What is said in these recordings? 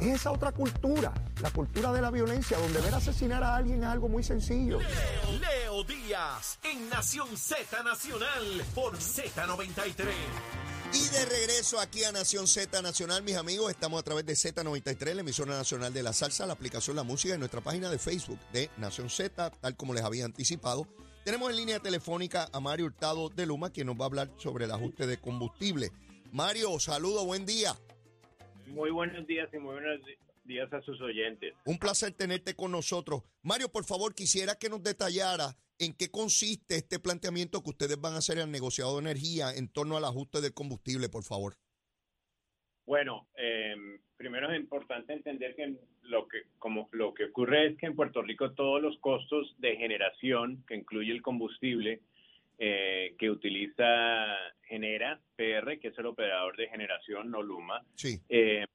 Es esa otra cultura, la cultura de la violencia, donde ver asesinar a alguien es algo muy sencillo. Leo, Leo Díaz en Nación Z Nacional por Z93. Y de regreso aquí a Nación Z Nacional, mis amigos, estamos a través de Z93, la emisora nacional de la salsa, la aplicación La Música y nuestra página de Facebook de Nación Z, tal como les había anticipado. Tenemos en línea telefónica a Mario Hurtado de Luma, quien nos va a hablar sobre el ajuste de combustible. Mario, saludo, buen día. Muy buenos días y muy buenos días a sus oyentes. Un placer tenerte con nosotros. Mario, por favor, quisiera que nos detallara en qué consiste este planteamiento que ustedes van a hacer al negociado de energía en torno al ajuste del combustible, por favor. Bueno, eh, primero es importante entender que lo que como lo que ocurre es que en Puerto Rico todos los costos de generación que incluye el combustible eh, que utiliza Genera PR, que es el operador de generación, no Luma, Sí. eh,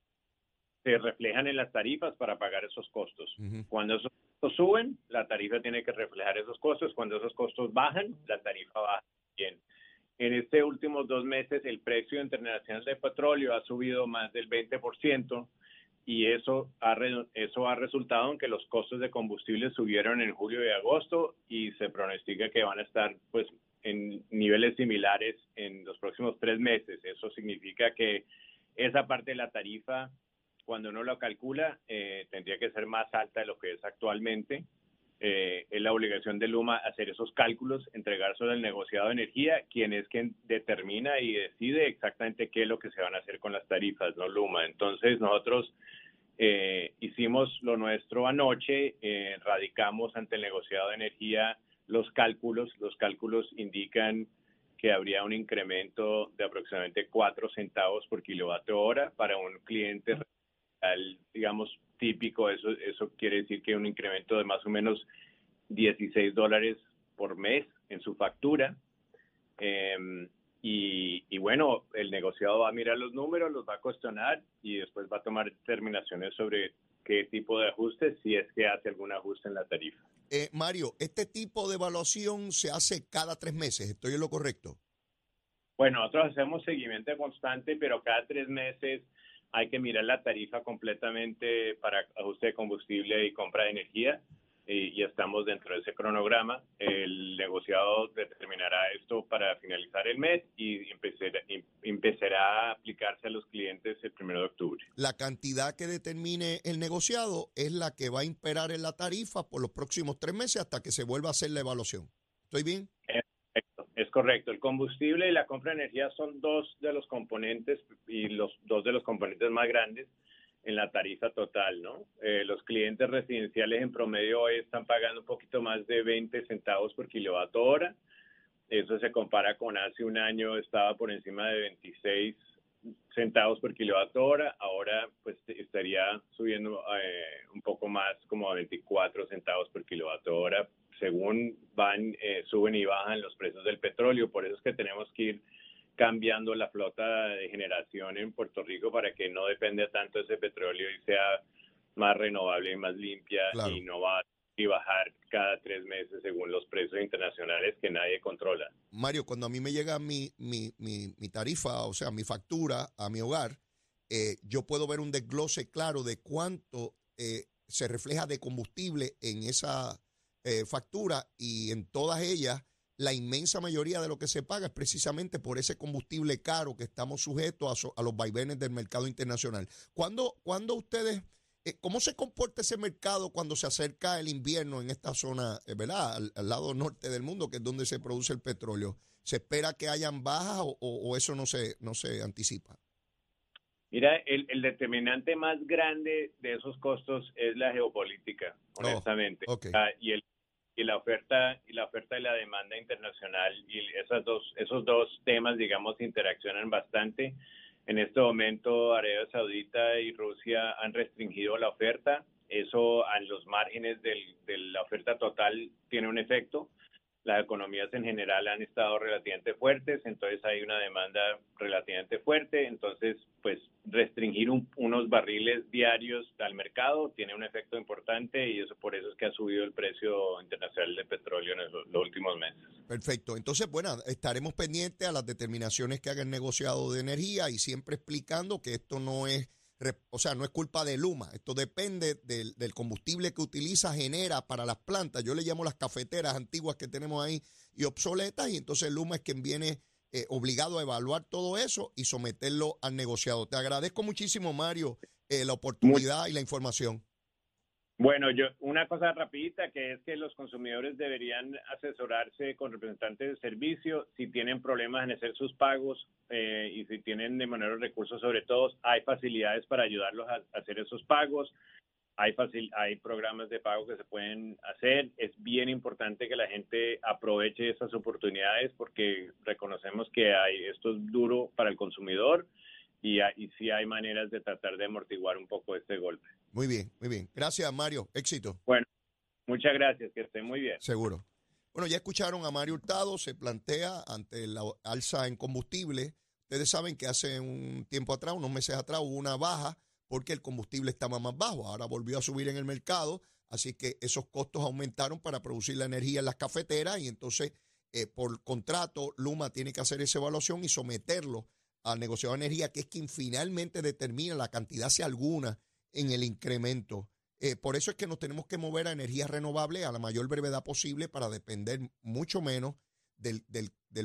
se reflejan en las tarifas para pagar esos costos. Cuando esos costos suben, la tarifa tiene que reflejar esos costos. Cuando esos costos bajan, la tarifa baja bien. En este últimos dos meses, el precio internacional de petróleo ha subido más del 20% y eso ha, eso ha resultado en que los costos de combustible subieron en julio y agosto y se pronostica que van a estar pues en niveles similares en los próximos tres meses. Eso significa que esa parte de la tarifa, cuando uno lo calcula, eh, tendría que ser más alta de lo que es actualmente. Eh, es la obligación de Luma hacer esos cálculos, entregárselo al negociado de energía, quien es quien determina y decide exactamente qué es lo que se van a hacer con las tarifas, no Luma. Entonces nosotros eh, hicimos lo nuestro anoche, eh, radicamos ante el negociado de energía los cálculos. Los cálculos indican que habría un incremento de aproximadamente 4 centavos por kilovatio hora para un cliente digamos, típico. Eso, eso quiere decir que un incremento de más o menos 16 dólares por mes en su factura. Eh, y, y bueno, el negociado va a mirar los números, los va a cuestionar y después va a tomar determinaciones sobre qué tipo de ajuste, si es que hace algún ajuste en la tarifa. Eh, Mario, este tipo de evaluación se hace cada tres meses, ¿estoy en lo correcto? Bueno, nosotros hacemos seguimiento constante, pero cada tres meses hay que mirar la tarifa completamente para ajuste de combustible y compra de energía y, y estamos dentro de ese cronograma. El negociado determinará esto para finalizar el mes y empezará, em- empezará a aplicarse a los clientes el primero de octubre. La cantidad que determine el negociado es la que va a imperar en la tarifa por los próximos tres meses hasta que se vuelva a hacer la evaluación. ¿Estoy bien? Correcto, Es correcto. El combustible y la compra de energía son dos de los componentes y los dos de los componentes más grandes en la tarifa total, ¿no? Eh, los clientes residenciales en promedio hoy están pagando un poquito más de 20 centavos por kilovatio hora. Eso se compara con hace un año estaba por encima de 26 centavos por kilovatio hora. Ahora pues estaría subiendo eh, un poco más como a 24 centavos por kilovatio hora según van, eh, suben y bajan los precios del petróleo. Por eso es que tenemos que ir cambiando la flota de generación en Puerto Rico para que no dependa tanto de ese petróleo y sea más renovable y más limpia Claro. y no va y bajar cada tres meses según los precios internacionales que nadie controla. Mario, cuando a mí me llega mi, mi, mi, mi tarifa, o sea, mi factura a mi hogar, eh, yo puedo ver un desglose claro de cuánto eh, se refleja de combustible en esa eh, factura y en todas ellas la inmensa mayoría de lo que se paga es precisamente por ese combustible caro que estamos sujetos a, so- a los vaivenes del mercado internacional. ¿Cuándo, cuándo ustedes, eh, cómo se comporta ese mercado cuando se acerca el invierno en esta zona, eh, ¿verdad? Al, al lado norte del mundo, que es donde se produce el petróleo. ¿Se espera que hayan bajas o, o- o eso no se, no se anticipa? Mira, el, el determinante más grande de esos costos es la geopolítica, Oh, honestamente. Ah, y el y la oferta y la oferta y la demanda internacional y esas dos esos dos temas digamos interaccionan bastante. En este momento Arabia Saudita y Rusia han restringido la oferta. Eso a los márgenes del- de la oferta total tiene un efecto las economías en general han estado relativamente fuertes, entonces hay una demanda relativamente fuerte, entonces pues restringir un- unos barriles diarios al mercado tiene un efecto importante y eso por eso es que ha subido el precio internacional de petróleo en los, últimos meses. Perfecto. Entonces, bueno, estaremos pendientes a las determinaciones que haga el negociado de energía y siempre explicando que esto no es o sea, no es culpa de Luma. Esto depende del, combustible que utiliza, genera para las plantas. Yo le llamo las cafeteras antiguas que tenemos ahí y obsoletas, y entonces Luma es quien viene eh, obligado a evaluar todo eso y someterlo al negociado. Te agradezco muchísimo, Mario, eh, la oportunidad y la información. Bueno, yo una cosa rapidita que es que los consumidores deberían asesorarse con representantes de servicio si tienen problemas en hacer sus pagos eh, y si tienen de manera recursos sobre todo, hay facilidades para ayudarlos a, hacer esos pagos. Hay, facil, hay programas de pago que se pueden hacer. Es bien importante que la gente aproveche esas oportunidades porque reconocemos que hay, esto es duro para el consumidor y, y sí hay maneras de tratar de amortiguar un poco este golpe. Muy bien, muy bien. Gracias, Mario. Éxito. Bueno, muchas gracias. Que esté muy bien. Seguro. Bueno, ya escucharon a Mario Hurtado, se plantea ante la alza en combustible. Ustedes saben que hace un tiempo atrás, unos meses atrás, hubo una baja porque el combustible estaba más bajo. Ahora volvió a subir en el mercado, así que esos costos aumentaron para producir la energía en las cafeteras y entonces eh, por contrato Luma tiene que hacer esa evaluación y someterlo al negociado de energía, que es quien finalmente determina la cantidad, si alguna, en el incremento. Eh, por eso es que nos tenemos que mover a energías renovables a la mayor brevedad posible para depender mucho menos del,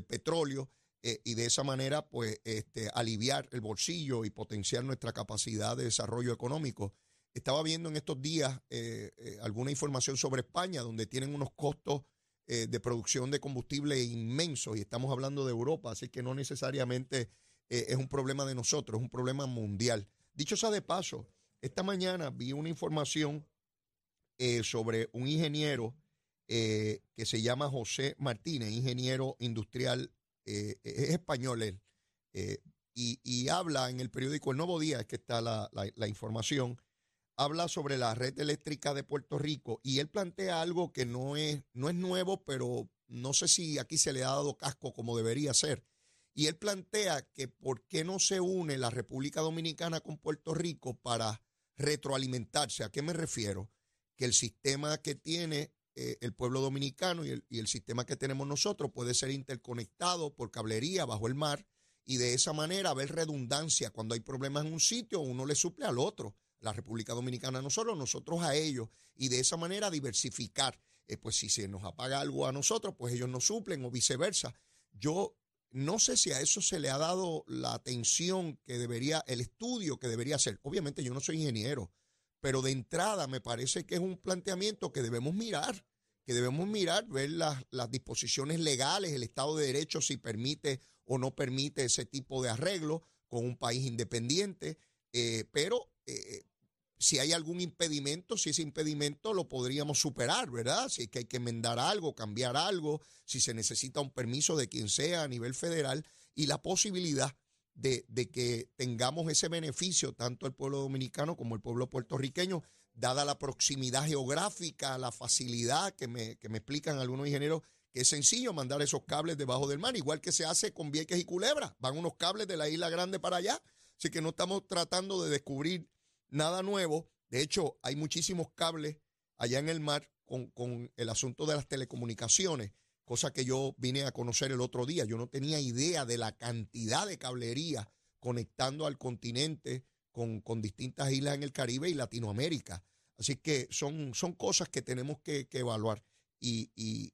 petróleo eh, y de esa manera pues este, aliviar el bolsillo y potenciar nuestra capacidad de desarrollo económico. Estaba viendo en estos días eh, alguna información sobre España donde tienen unos costos de producción de combustible inmensos y estamos hablando de Europa, así que no necesariamente eh, es un problema de nosotros, es un problema mundial. Dicho sea de paso, esta mañana vi una información eh, sobre un ingeniero eh, que se llama José Martínez, ingeniero industrial, es español él, y, habla en el periódico El Nuevo Día, es que está la, la información, habla sobre la red eléctrica de Puerto Rico y él plantea algo que no es, no es nuevo, pero no sé si aquí se le ha dado casco como debería ser. Y él plantea que por qué no se une la República Dominicana con Puerto Rico para retroalimentarse. ¿A qué me refiero? Que el sistema que tiene eh, el pueblo dominicano y el, sistema que tenemos nosotros puede ser interconectado por cablería bajo el mar y de esa manera haber redundancia. Cuando hay problemas en un sitio, uno le suple al otro. La República Dominicana a nosotros, nosotros a ellos. Y de esa manera diversificar. Eh, pues si se nos apaga algo a nosotros, pues ellos nos suplen o viceversa. Yo no sé si a eso se le ha dado la atención que debería, el estudio que debería hacer. Obviamente yo no soy ingeniero, pero de entrada me parece que es un planteamiento que debemos mirar, que debemos mirar, ver las, disposiciones legales, el Estado de Derecho, si permite o no permite ese tipo de arreglo con un país independiente, eh, pero eh, si hay algún impedimento, si ese impedimento lo podríamos superar, ¿verdad? Si es que hay que enmendar algo, cambiar algo, si se necesita un permiso de quien sea a nivel federal y la posibilidad de, que tengamos ese beneficio, tanto el pueblo dominicano como el pueblo puertorriqueño, dada la proximidad geográfica, la facilidad que me, que me explican algunos ingenieros, que es sencillo mandar esos cables debajo del mar, igual que se hace con Vieques y Culebra, van unos cables de la isla grande para allá, así que no estamos tratando de descubrir nada nuevo. De hecho, hay muchísimos cables allá en el mar con, el asunto de las telecomunicaciones, cosa que yo vine a conocer el otro día. Yo no tenía idea de la cantidad de cablería conectando al continente con, distintas islas en el Caribe y Latinoamérica. Así que son, son cosas que tenemos que, evaluar. Y, y,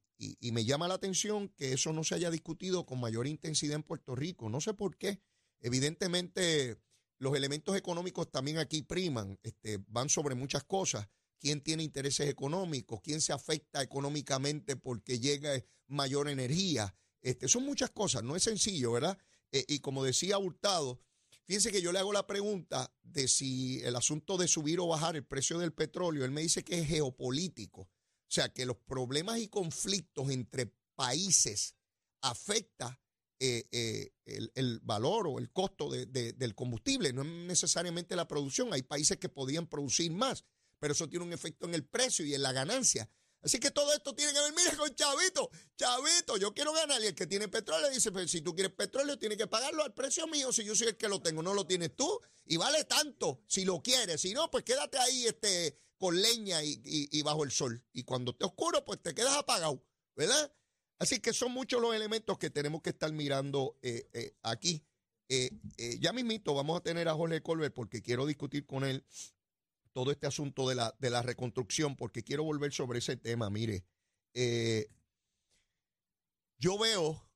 me llama la atención que eso no se haya discutido con mayor intensidad en Puerto Rico. No sé por qué. Evidentemente, los elementos económicos también aquí priman, este, van sobre muchas cosas. ¿Quién tiene intereses económicos? ¿Quién se afecta económicamente porque llega mayor energía? Este, son muchas cosas, no es sencillo, ¿verdad? Eh, y como decía Hurtado, fíjense que yo le hago la pregunta de si el asunto de subir o bajar el precio del petróleo, él me dice que es geopolítico. O sea, que los problemas y conflictos entre países afecta eh, eh, el, valor o el costo del combustible, no es necesariamente la producción. Hay países que podían producir más, pero eso tiene un efecto en el precio y en la ganancia. Así que todo esto tiene que ver, mira, con Chavito, Chavito, yo quiero ganar. Y el que tiene petróleo dice, pues si tú quieres petróleo, tienes que pagarlo al precio mío. Si yo soy el que lo tengo, no lo tienes tú. Y vale tanto si lo quieres. Si no, pues quédate ahí este, con leña y, y bajo el sol. Y cuando esté oscuro, pues te quedas apagado, ¿verdad? Así que son muchos los elementos que tenemos que estar mirando eh, eh, aquí. Eh, ya mismito vamos a tener a Jorge Colbert porque quiero discutir con él todo este asunto de la, de la reconstrucción, porque quiero volver sobre ese tema. Mire, yo veo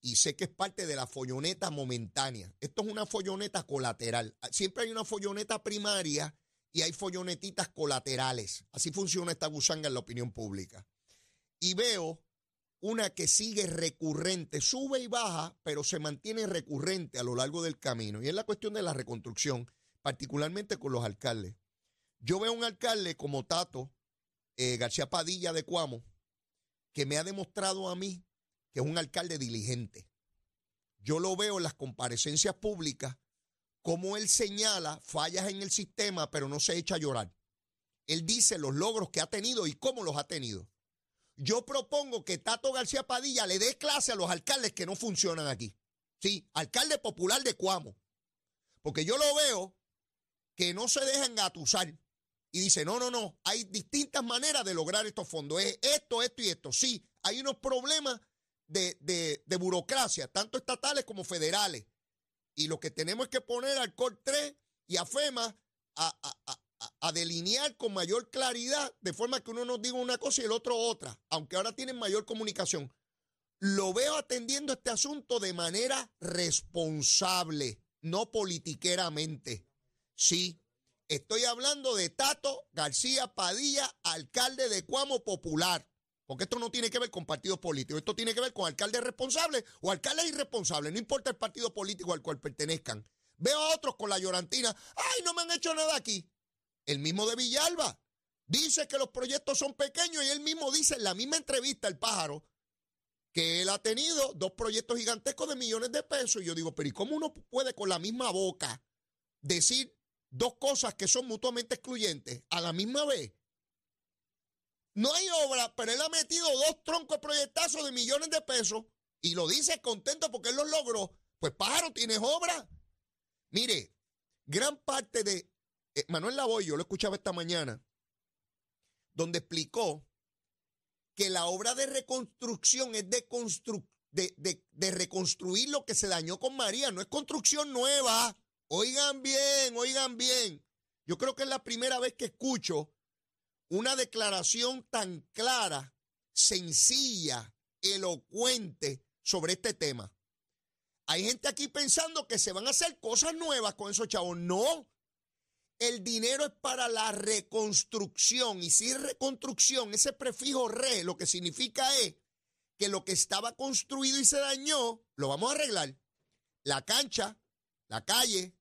y sé que es parte de la folloneta momentánea. Esto es una folloneta colateral. Siempre hay una folloneta primaria y hay follonetitas colaterales. Así funciona esta gusanga en la opinión pública. Y veo una que sigue recurrente, sube y baja, pero se mantiene recurrente a lo largo del camino. Y es la cuestión de la reconstrucción, particularmente con los alcaldes. Yo veo un alcalde como Tato eh, García Padilla de Cuamo, que me ha demostrado a mí que es un alcalde diligente. Yo lo veo en las comparecencias públicas, como él señala fallas en el sistema, pero no se echa a llorar. Él dice los logros que ha tenido y cómo los ha tenido. Yo propongo que Tato García Padilla le dé clase a los alcaldes que no funcionan aquí. Sí, alcalde popular de Cuamo. Porque yo lo veo que no se deja engatusar y dice, no, no, no, hay distintas maneras de lograr estos fondos. Es esto, esto y esto. Sí, hay unos problemas de, burocracia, tanto estatales como federales. Y lo que tenemos es que poner al COR 3 y a FEMA a, delinear con mayor claridad, de forma que uno nos diga una cosa y el otro otra, aunque ahora tienen mayor comunicación. Lo veo atendiendo este asunto de manera responsable, no politiqueramente. Sí, estoy hablando de Tato García Padilla, alcalde de Cuamo Popular. Porque esto no tiene que ver con partidos políticos, esto tiene que ver con alcaldes responsables o alcaldes irresponsables, no importa el partido político al cual pertenezcan. Veo a otros con la llorantina, ay, no me han hecho nada aquí. El mismo de Villalba dice que los proyectos son pequeños y él mismo dice en la misma entrevista, el pájaro, que él ha tenido dos proyectos gigantescos de millones de pesos. Y yo digo, pero ¿y cómo uno puede con la misma boca decir dos cosas que son mutuamente excluyentes a la misma vez? No hay obra, pero él ha metido dos troncos proyectazos de millones de pesos y lo dice contento porque él los logró. Pues pájaro, tienes obra. Mire, gran parte de eh, Manuel Lavoy, yo lo escuchaba esta mañana, donde explicó que la obra de reconstrucción es de, de, de reconstruir lo que se dañó con María, no es construcción nueva. Oigan bien, oigan bien. Yo creo que es la primera vez que escucho una declaración tan clara, sencilla, elocuente sobre este tema. Hay gente aquí pensando que se van a hacer cosas nuevas con esos chavos. No. El dinero es para la reconstrucción. Y si reconstrucción, ese prefijo re, lo que significa es que lo que estaba construido y se dañó, lo vamos a arreglar. La cancha, la calle,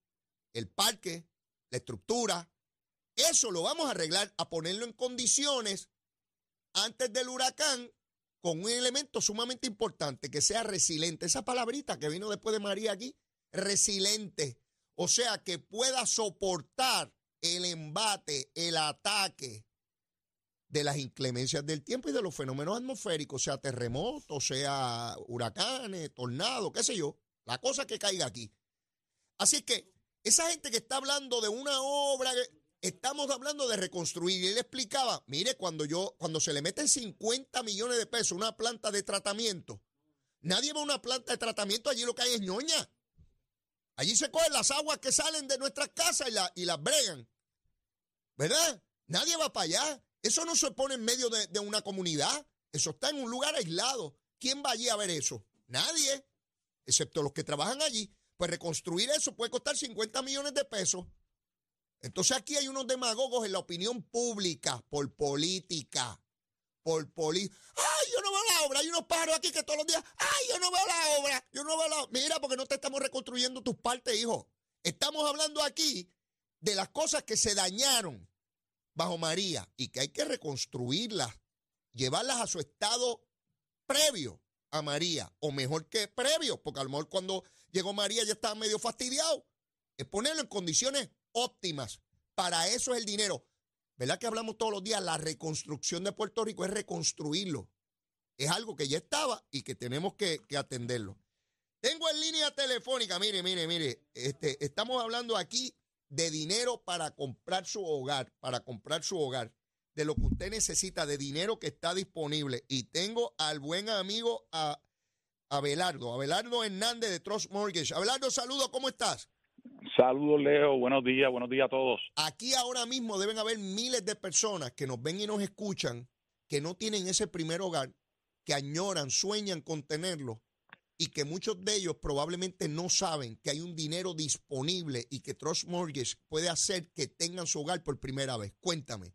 el parque, la estructura, eso lo vamos a arreglar, a ponerlo en condiciones antes del huracán con un elemento sumamente importante, que sea resiliente. Esa palabrita que vino después de María aquí, resiliente. O sea, que pueda soportar el embate, el ataque de las inclemencias del tiempo y de los fenómenos atmosféricos, sea terremotos, sea huracanes, tornados, qué sé yo, la cosa que caiga aquí. Así que esa gente que está hablando de una obra, Estamos hablando de reconstruir. Y él explicaba, mire, cuando yo, cuando se le meten 50 millones de pesos a una planta de tratamiento, nadie va a una planta de tratamiento, allí lo que hay es ñoña. Allí se cogen las aguas que salen de nuestras casas y, la, y las bregan. ¿Verdad? Nadie va para allá. Eso no se pone en medio de, de una comunidad. Eso está en un lugar aislado. ¿Quién va allí a ver eso? Nadie, excepto los que trabajan allí. Pues reconstruir eso puede costar 50 millones de pesos. Entonces aquí hay unos demagogos en la opinión pública, por política, por política. ¡Ay, yo no veo la obra! Hay unos pájaros aquí que todos los días, ¡ay, yo no veo la obra! Yo no veo la Mira, porque no te estamos reconstruyendo tus partes, hijo. Estamos hablando aquí de las cosas que se dañaron bajo María y que hay que reconstruirlas, llevarlas a su estado previo a María, o mejor que previo, porque a lo mejor cuando llegó María ya estaba medio fastidiado. Es ponerlo en condiciones óptimas. Para eso es el dinero. ¿Verdad que hablamos todos los días? La reconstrucción de Puerto Rico es reconstruirlo. Es algo que ya estaba y que tenemos que, atenderlo. Tengo en línea telefónica, mire, mire, mire, este, estamos hablando aquí de dinero para comprar su hogar, para comprar su hogar, de lo que usted necesita, de dinero que está disponible. Y tengo al buen amigo, a Abelardo. Abelardo Hernández de Trust Mortgage. Abelardo, saludos, ¿cómo estás? Saludos, Leo. Buenos días, buenos días a todos. Aquí ahora mismo deben haber miles de personas que nos ven y nos escuchan que no tienen ese primer hogar, que añoran, sueñan con tenerlo y que muchos de ellos probablemente no saben que hay un dinero disponible y que Trust Mortgage puede hacer que tengan su hogar por primera vez. Cuéntame.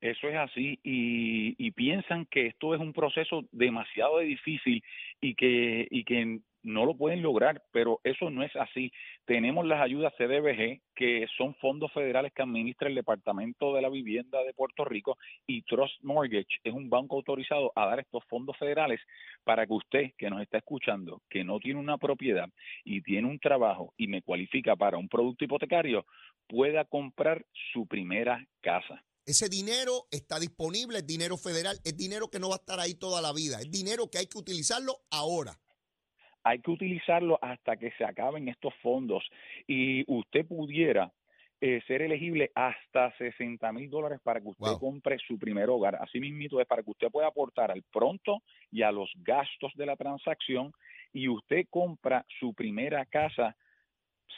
Eso es así y, y piensan que esto es un proceso demasiado difícil y que, y que no lo pueden lograr, pero eso no es así. Tenemos las ayudas CDBG, que son fondos federales que administra el Departamento de la Vivienda de Puerto Rico, y Trust Mortgage es un banco autorizado a dar estos fondos federales para que usted, que nos está escuchando, que no tiene una propiedad y tiene un trabajo y me cualifica para un producto hipotecario, pueda comprar su primera casa. Ese dinero está disponible, es dinero federal, es dinero que no va a estar ahí toda la vida, es dinero que hay que utilizarlo ahora hay que utilizarlo hasta que se acaben estos fondos y usted pudiera eh, ser elegible hasta 60 mil dólares para que usted compre su primer hogar. Así mismo es para que usted pueda aportar al pronto y a los gastos de la transacción y usted compra su primera casa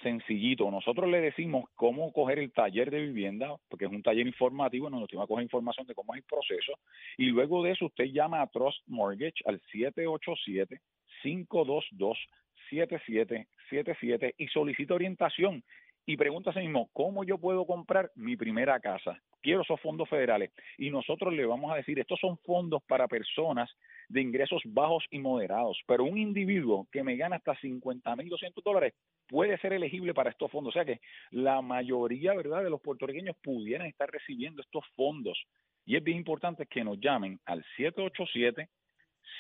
sencillito. Nosotros le decimos cómo coger el taller de vivienda, porque es un taller informativo, nos tiene que coger información de cómo es el proceso, y luego de eso usted llama a Trust Mortgage al 787 522-7777 y solicita orientación y pregunta a sí mismo, ¿cómo yo puedo comprar mi primera casa? Quiero esos fondos federales. Y nosotros le vamos a decir, estos son fondos para personas de ingresos bajos y moderados, pero un individuo que me gana hasta 50 mil 200 dólares puede ser elegible para estos fondos. O sea que la mayoría, ¿verdad?, de los puertorriqueños pudieran estar recibiendo estos fondos. Y es bien importante que nos llamen al 787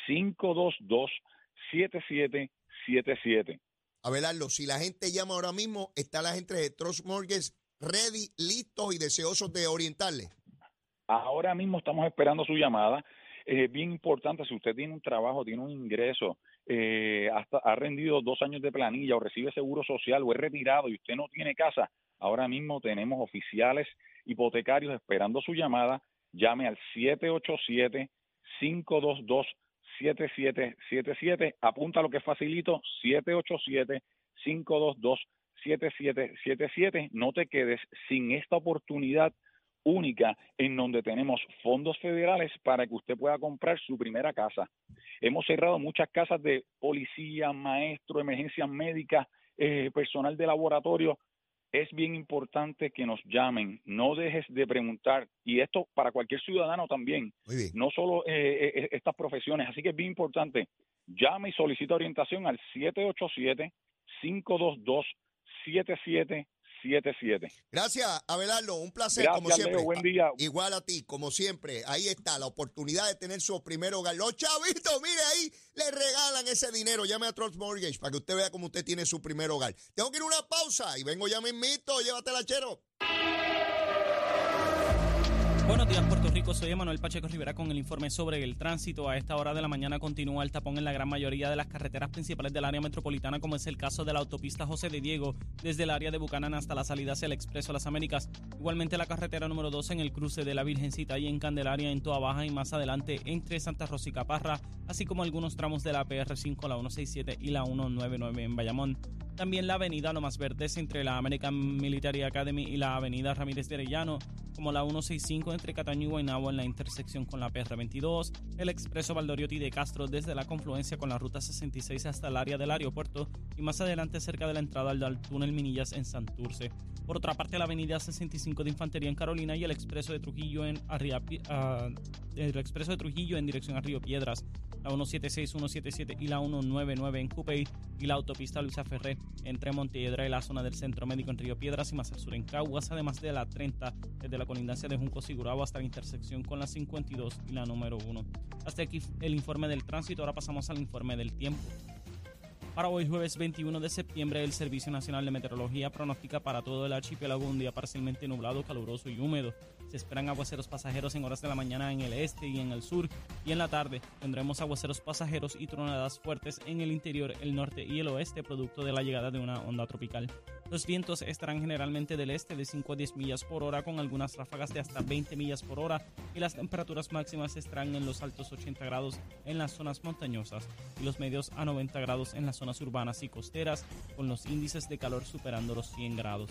522 7777. Abelardo, si la gente llama ahora mismo, está la gente de Trust Mortgage ready, listos y deseosos de orientarle. Ahora mismo estamos esperando su llamada. Es bien importante, si usted tiene un trabajo, tiene un ingreso, eh, hasta ha rendido dos años de planilla o recibe seguro social o es retirado y usted no tiene casa, ahora mismo tenemos oficiales hipotecarios esperando su llamada. Llame al 787 522 7777. Apunta lo que facilito, 787-522-7777. No te quedes sin esta oportunidad única en donde tenemos fondos federales para que usted pueda comprar su primera casa. Hemos cerrado muchas casas de policía, maestro, emergencias médicas, eh, personal de laboratorio es bien importante que nos llamen, no dejes de preguntar, y esto para cualquier ciudadano también, no solo eh, eh, estas profesiones, así que es bien importante, llame y solicita orientación al 787 522 77 77. Gracias, Abelardo. Un placer, como siempre. buen día. Igual a ti, como siempre. Ahí está, la oportunidad de tener su primer hogar. Los chavitos, mire ahí, le regalan ese dinero. Llame a Trust Mortgage para que usted vea cómo usted tiene su primer hogar. Tengo que ir a una pausa y vengo ya mismito. Llévatela, chero. Buenos días, Puerto Soy Emanuel Pacheco Rivera con el informe sobre el tránsito. A esta hora de la mañana continúa el tapón en la gran mayoría de las carreteras principales del área metropolitana, como es el caso de la autopista José de Diego, desde el área de Bucanán hasta la salida hacia el Expreso Las Américas. Igualmente la carretera número 2 en el cruce de la Virgencita y en Candelaria, en Toa Baja y más adelante entre Santa Rosa y Caparra, así como algunos tramos de la PR5, la 167 y la 199 en Bayamón. También la avenida Lomas Verdes entre la American Military Academy y la avenida Ramírez de Arellano, como la 165 entre Cataño y Guaynabo en la intersección con la PR22, el expreso Valdoriotti de Castro desde la confluencia con la ruta 66 hasta el área del aeropuerto y más adelante cerca de la entrada al túnel Minillas en Santurce. Por otra parte, la avenida 65 de Infantería en Carolina y el expreso de Trujillo en ah, el expreso de Trujillo en dirección a Río Piedras la 176, 177 y la 199 en Cupey y la autopista Luisa Ferré entre Montiedra y la zona del Centro Médico en Río Piedras y más al sur en Caguas, además de la 30 desde la colindancia de Junco Sigurabo hasta la intersección con la 52 y la número 1. Hasta aquí el informe del tránsito, ahora pasamos al informe del tiempo. Para hoy jueves 21 de septiembre, el Servicio Nacional de Meteorología pronostica para todo el archipiélago un día parcialmente nublado, caluroso y húmedo. Se esperan aguaceros pasajeros en horas de la mañana en el este y en el sur, y en la tarde tendremos aguaceros pasajeros y tronadas fuertes en el interior, el norte y el oeste, producto de la llegada de una onda tropical. Los vientos estarán generalmente del este de 5 a 10 millas por hora con algunas ráfagas de hasta 20 millas por hora y las temperaturas máximas estarán en los altos 80 grados en las zonas montañosas y los medios a 90 grados en las zonas urbanas y costeras con los índices de calor superando los 100 grados.